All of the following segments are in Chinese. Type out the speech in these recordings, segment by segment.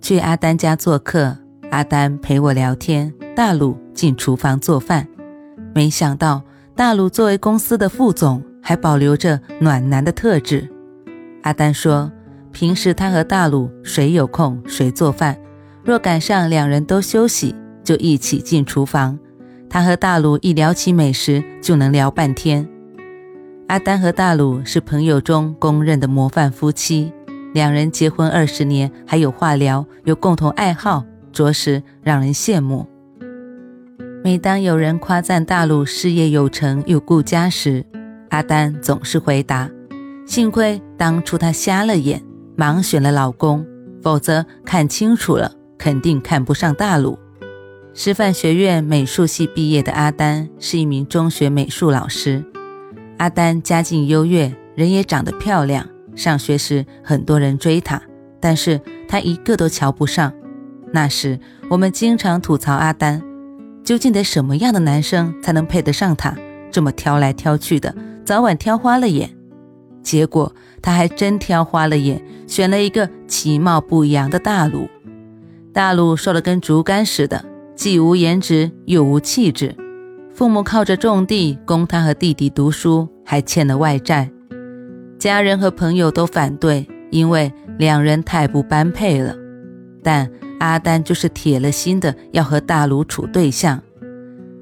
去阿丹家做客，阿丹陪我聊天，大鲁进厨房做饭。没想到大鲁作为公司的副总，还保留着暖男的特质。阿丹说，平时他和大鲁谁有空谁做饭，若赶上两人都休息，就一起进厨房。他和大鲁一聊起美食，就能聊半天。阿丹和大鲁是朋友中公认的模范夫妻。两人结婚二十年，还有话聊，有共同爱好，着实让人羡慕。每当有人夸赞大陆事业有成又顾家时，阿丹总是回答：“幸亏当初他瞎了眼，盲选了老公，否则看清楚了，肯定看不上大陆。”师范学院美术系毕业的阿丹是一名中学美术老师。阿丹家境优越，人也长得漂亮。上学时，很多人追她，但是她一个都瞧不上。那时，我们经常吐槽阿丹，究竟得什么样的男生才能配得上她？这么挑来挑去的，早晚挑花了眼。结果，她还真挑花了眼，选了一个其貌不扬的大鲁。大鲁瘦得跟竹竿似的，既无颜值又无气质。父母靠着种地供他和弟弟读书，还欠了外债。家人和朋友都反对，因为两人太不般配了。但阿丹就是铁了心的要和大鲁处对象。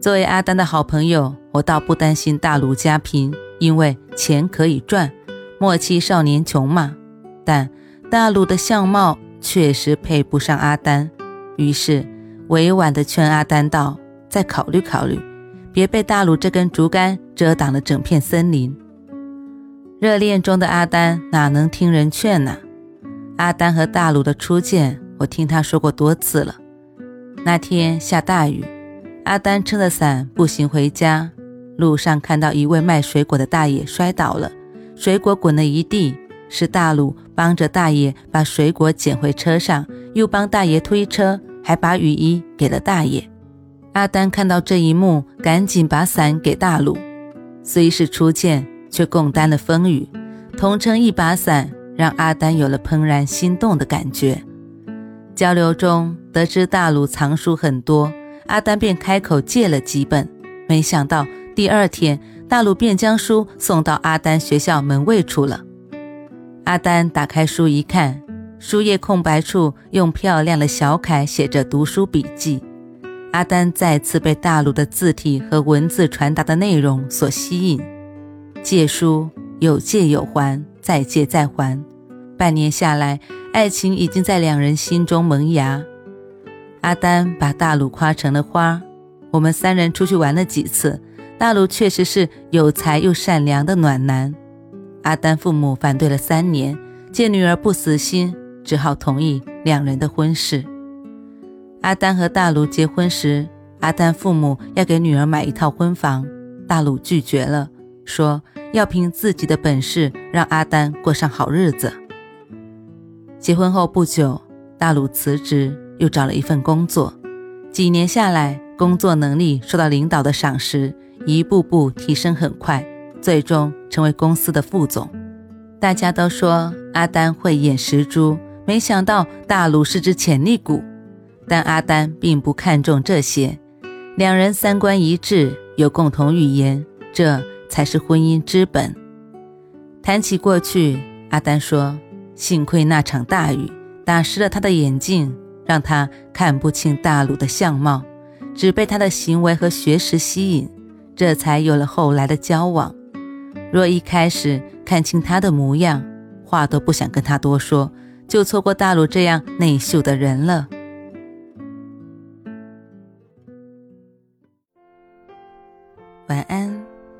作为阿丹的好朋友，我倒不担心大鲁家贫，因为钱可以赚。莫欺少年穷嘛。但大鲁的相貌确实配不上阿丹，于是委婉的劝阿丹道：“再考虑考虑，别被大鲁这根竹竿遮挡了整片森林。”热恋中的阿丹哪能听人劝呢？阿丹和大鲁的初见，我听他说过多次了。那天下大雨，阿丹撑着伞步行回家，路上看到一位卖水果的大爷摔倒了，水果滚了一地。是大鲁帮着大爷把水果捡回车上，又帮大爷推车，还把雨衣给了大爷。阿丹看到这一幕，赶紧把伞给大鲁。虽是初见。却共担了风雨，同撑一把伞，让阿丹有了怦然心动的感觉。交流中得知大鲁藏书很多，阿丹便开口借了几本。没想到第二天，大鲁便将书送到阿丹学校门卫处了。阿丹打开书一看，书页空白处用漂亮的小楷写着读书笔记。阿丹再次被大鲁的字体和文字传达的内容所吸引。借书有借有还，再借再还，半年下来，爱情已经在两人心中萌芽。阿丹把大鲁夸成了花，我们三人出去玩了几次，大鲁确实是有才又善良的暖男。阿丹父母反对了三年，见女儿不死心，只好同意两人的婚事。阿丹和大鲁结婚时，阿丹父母要给女儿买一套婚房，大鲁拒绝了，说。要凭自己的本事让阿丹过上好日子。结婚后不久，大鲁辞职，又找了一份工作。几年下来，工作能力受到领导的赏识，一步步提升很快，最终成为公司的副总。大家都说阿丹慧眼识珠，没想到大鲁是只潜力股。但阿丹并不看重这些，两人三观一致，有共同语言，这。才是婚姻之本。谈起过去，阿丹说：“幸亏那场大雨打湿了他的眼镜，让他看不清大鲁的相貌，只被他的行为和学识吸引，这才有了后来的交往。若一开始看清他的模样，话都不想跟他多说，就错过大鲁这样内秀的人了。”晚安。